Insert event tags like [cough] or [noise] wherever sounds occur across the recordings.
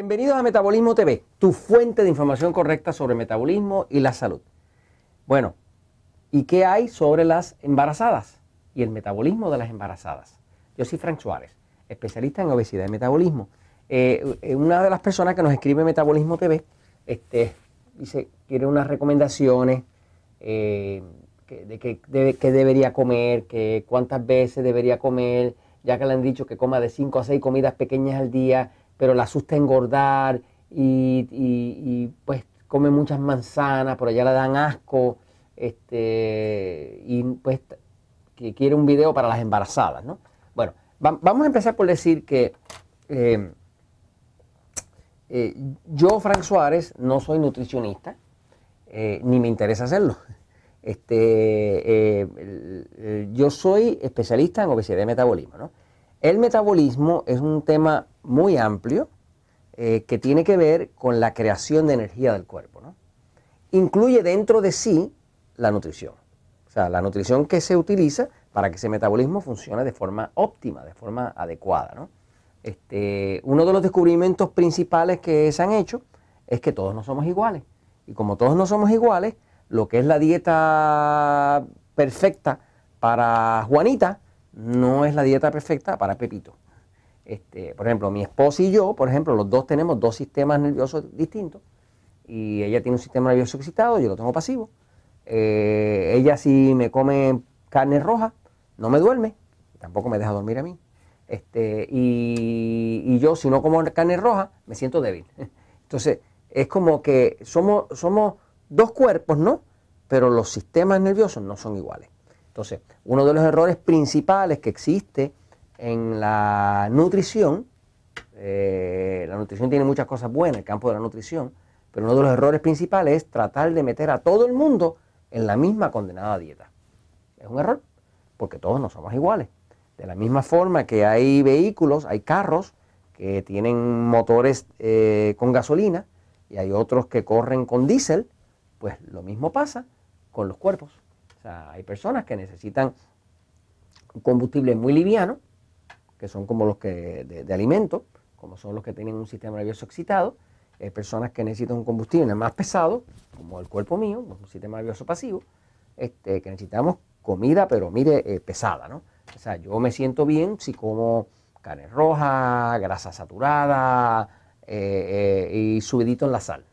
Bienvenidos a Metabolismo TV, tu fuente de información correcta sobre metabolismo y la salud. Bueno, ¿y qué hay sobre las embarazadas y el metabolismo de las embarazadas? Yo soy Frank Suárez, especialista en obesidad y metabolismo. Eh, eh, una de las personas que nos escribe Metabolismo TV este, dice, quiere unas recomendaciones eh, de qué debería comer, que cuántas veces debería comer, ya que le han dicho que coma de 5 a 6 comidas pequeñas al día pero la asusta engordar y, pues come muchas manzanas, por allá le dan asco, este, y pues que quiere un video para las embarazadas, ¿no? Bueno, vamos a empezar por decir que eh, eh, yo, Frank Suárez, no soy nutricionista, eh, ni me interesa hacerlo. Este, yo soy especialista en obesidad y metabolismo, ¿no? El metabolismo es un tema muy amplio eh, que tiene que ver con la creación de energía del cuerpo. Incluye dentro de sí la nutrición. O sea, la nutrición que se utiliza para que ese metabolismo funcione de forma óptima, de forma adecuada. Este, uno de los descubrimientos principales que se han hecho es que todos no somos iguales. Y como todos no somos iguales, lo que es la dieta perfecta para Juanita, no es la dieta perfecta para Pepito. Este, por ejemplo, mi esposa y yo, por ejemplo, los dos tenemos dos sistemas nerviosos distintos. Y ella tiene un sistema nervioso excitado, yo lo tengo pasivo. Eh, ella si me come carne roja, no me duerme, tampoco me deja dormir a mí. Este, y, yo si no como carne roja, me siento débil. [laughs] Entonces, es como que somos, somos dos cuerpos, ¿no? Pero los sistemas nerviosos no son iguales. Entonces, uno de los errores principales que existe en la nutrición, eh, la nutrición tiene muchas cosas buenas, el campo de la nutrición, pero uno de los errores principales es tratar de meter a todo el mundo en la misma condenada dieta. Es un error, porque todos no somos iguales. De la misma forma que hay vehículos, hay carros que tienen motores eh, con gasolina y hay otros que corren con diésel, pues lo mismo pasa con los cuerpos. O sea, hay personas que necesitan un combustible muy liviano, que son como los que de, alimento, como son los que tienen un sistema nervioso excitado. Hay personas que necesitan un combustible más pesado, como el cuerpo mío, un sistema nervioso pasivo, este, que necesitamos comida, pero mire, eh, pesada, ¿no? O sea, yo me siento bien si como carne roja, grasa saturada eh, eh, y subidito en la sal.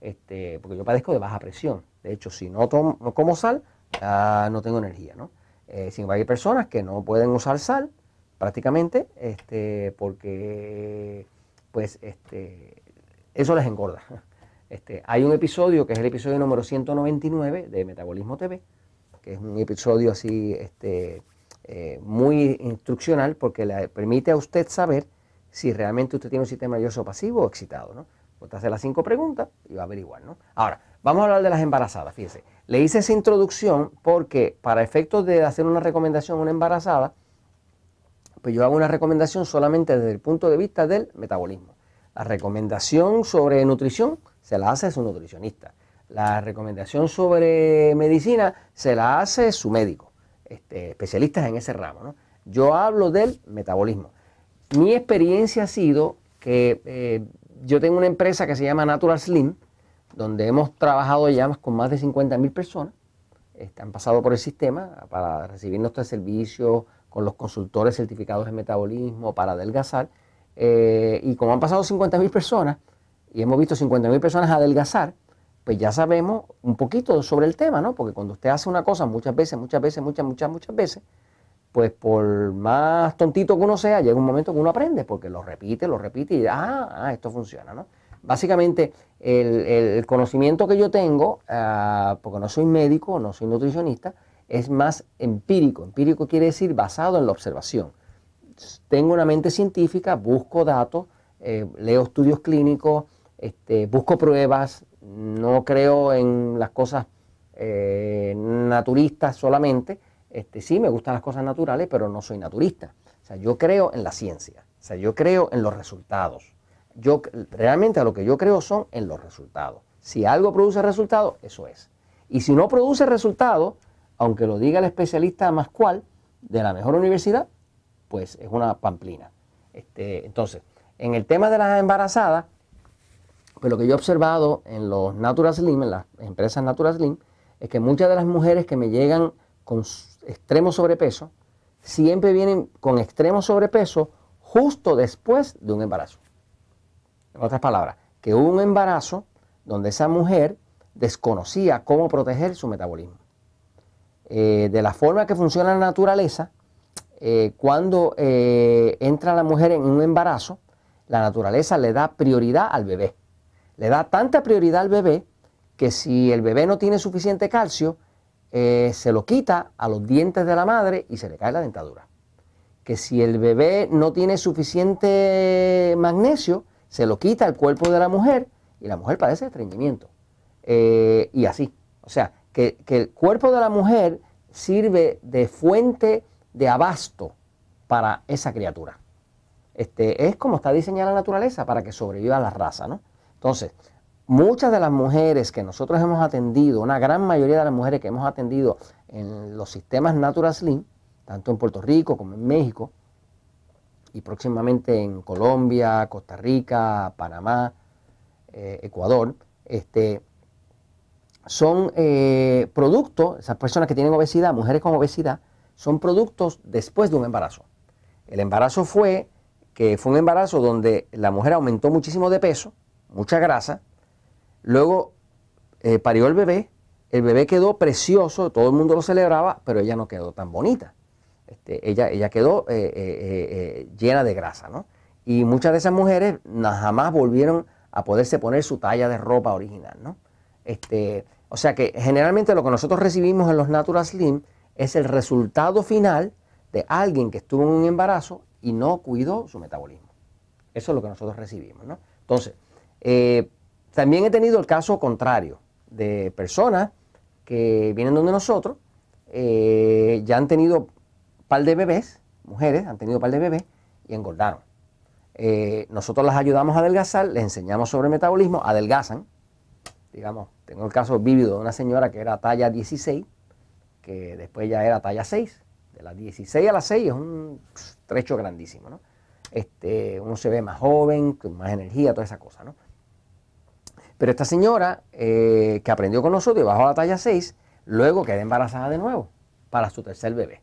Este, porque yo padezco de baja presión. De hecho, si no, tomo, no como sal, no tengo energía, ¿no? Eh, sin embargo, hay personas que no pueden usar sal prácticamente este, porque pues este, eso les engorda. [laughs] Este, hay un episodio que es el episodio número 199 de Metabolismo TV, que es un episodio así este, eh, muy instruccional porque le permite a usted saber si realmente usted tiene un sistema nervioso pasivo o excitado. ¿no? Usted hace las cinco preguntas y va a averiguar. ¿no? Ahora, vamos a hablar de las embarazadas. Fíjese, le hice esa introducción porque para efectos de hacer una recomendación a una embarazada, pues yo hago una recomendación solamente desde el punto de vista del metabolismo. La recomendación sobre nutrición se la hace su nutricionista. La recomendación sobre medicina se la hace su médico, este, especialistas en ese ramo. Yo hablo del metabolismo. Mi experiencia ha sido que eh, yo tengo una empresa que se llama Natural Slim, donde hemos trabajado ya con más de 50 mil personas, este, han pasado por el sistema para recibir nuestro servicio con los consultores certificados en metabolismo para adelgazar. Eh, y como han pasado 50 mil personas y hemos visto 50 mil personas adelgazar, pues ya sabemos un poquito sobre el tema, ¿no? Porque cuando usted hace una cosa muchas veces, muchas veces, muchas, muchas, muchas veces, pues por más tontito que uno sea, llega un momento que uno aprende, porque lo repite, lo repite y ah, ah esto funciona, ¿no? Básicamente, el, conocimiento que yo tengo, ah, porque no soy médico, no soy nutricionista, es más empírico. Empírico quiere decir basado en la observación. Tengo una mente científica, busco datos, eh, leo estudios clínicos, este, busco pruebas, no creo en las cosas eh, naturistas solamente, este, sí, me gustan las cosas naturales, pero no soy naturista. O sea, yo creo en la ciencia, o sea, yo creo en los resultados. Yo realmente a lo que yo creo son en los resultados. Si algo produce resultados, eso es. Y si no produce resultados, aunque lo diga el especialista más cual de la mejor universidad, pues es una pamplina. Este, entonces, En el tema de las embarazadas, pues lo que yo he observado en los Natural Slim, en las empresas Natural Slim, es que muchas de las mujeres que me llegan con extremo sobrepeso, siempre vienen con extremo sobrepeso justo después de un embarazo. En otras palabras, que hubo un embarazo donde esa mujer desconocía cómo proteger su metabolismo. Eh, de la forma que funciona la naturaleza, eh, cuando eh, entra la mujer en un embarazo, la naturaleza le da prioridad al bebé. Le da tanta prioridad al bebé que si el bebé no tiene suficiente calcio, se lo quita a los dientes de la madre y se le cae la dentadura. Que si el bebé no tiene suficiente magnesio, se lo quita al cuerpo de la mujer y la mujer padece estreñimiento. y así. O sea, que, el cuerpo de la mujer sirve de fuente de abasto para esa criatura. Este, es como está diseñada la naturaleza para que sobreviva la raza, ¿no? Entonces, muchas de las mujeres que nosotros hemos atendido, una gran mayoría de las mujeres que hemos atendido en los sistemas Natural Slim, tanto en Puerto Rico como en México, y próximamente en Colombia, Costa Rica, Panamá, eh, Ecuador, este, son eh, productos, esas personas que tienen obesidad, mujeres con obesidad, son productos después de un embarazo. El embarazo fue que fue un embarazo donde la mujer aumentó muchísimo de peso, mucha grasa, luego eh, parió el bebé, el bebé quedó precioso, todo el mundo lo celebraba, pero ella no quedó tan bonita. Este, ella, ella quedó eh, llena de grasa, ¿no? Y muchas de esas mujeres jamás volvieron a poderse poner su talla de ropa original, ¿no? Este, o sea que generalmente lo que nosotros recibimos en los Natural Slim es el resultado final de alguien que estuvo en un embarazo y no cuidó su metabolismo. Eso es lo que nosotros recibimos. ¿no? Entonces, eh, también he tenido el caso contrario de personas que vienen donde nosotros, eh, ya han tenido par de bebés, mujeres han tenido par de bebés y engordaron. Eh, nosotros las ayudamos a adelgazar, les enseñamos sobre metabolismo, adelgazan, digamos, tengo el caso vívido de una señora que era talla 16, que después ya era talla 6. De las 16 a las 6 es un trecho grandísimo, ¿no? Este, uno se ve más joven, con más energía, toda esa cosa, ¿no? Pero esta señora eh, que aprendió con nosotros y bajó a la talla 6, luego queda embarazada de nuevo para su tercer bebé.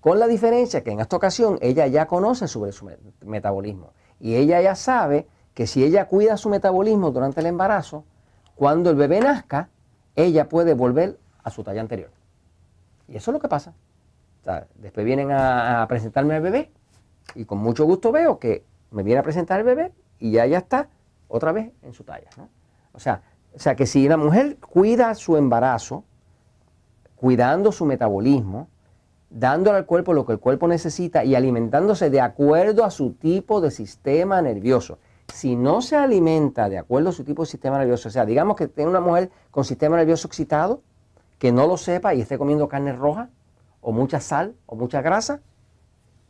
Con la diferencia que en esta ocasión ella ya conoce sobre su metabolismo y ella ya sabe que si ella cuida su metabolismo durante el embarazo, cuando el bebé nazca, ella puede volver a su talla anterior. Y eso es lo que pasa. después vienen a, presentarme al bebé y con mucho gusto veo que me viene a presentar el bebé y ya ya está otra vez en su talla. O, sea, o sea que si la mujer cuida su embarazo, cuidando su metabolismo, dándole al cuerpo lo que el cuerpo necesita y alimentándose de acuerdo a su tipo de sistema nervioso si no se alimenta de acuerdo a su tipo de sistema nervioso, o sea, digamos que tiene una mujer con sistema nervioso excitado, que no lo sepa y esté comiendo carne roja, o mucha sal, o mucha grasa,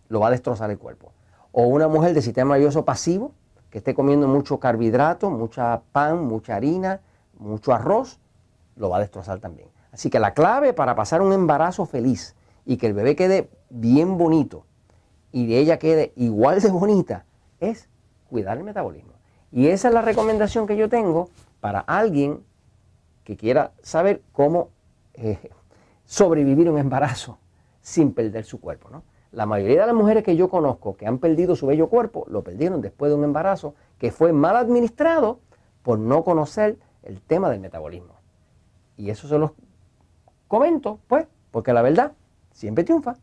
lo va a destrozar el cuerpo. O una mujer de sistema nervioso pasivo, que esté comiendo mucho carbohidrato, mucha pan, mucha harina, mucho arroz, lo va a destrozar también. Así que la clave para pasar un embarazo feliz y que el bebé quede bien bonito y ella quede igual de bonita es cuidar el metabolismo. Y esa es la recomendación que yo tengo para alguien que quiera saber cómo eh, sobrevivir un embarazo sin perder su cuerpo. ¿no? La mayoría de las mujeres que yo conozco que han perdido su bello cuerpo, lo perdieron después de un embarazo que fue mal administrado por no conocer el tema del metabolismo. Y eso se los comento, pues, porque la verdad siempre triunfa.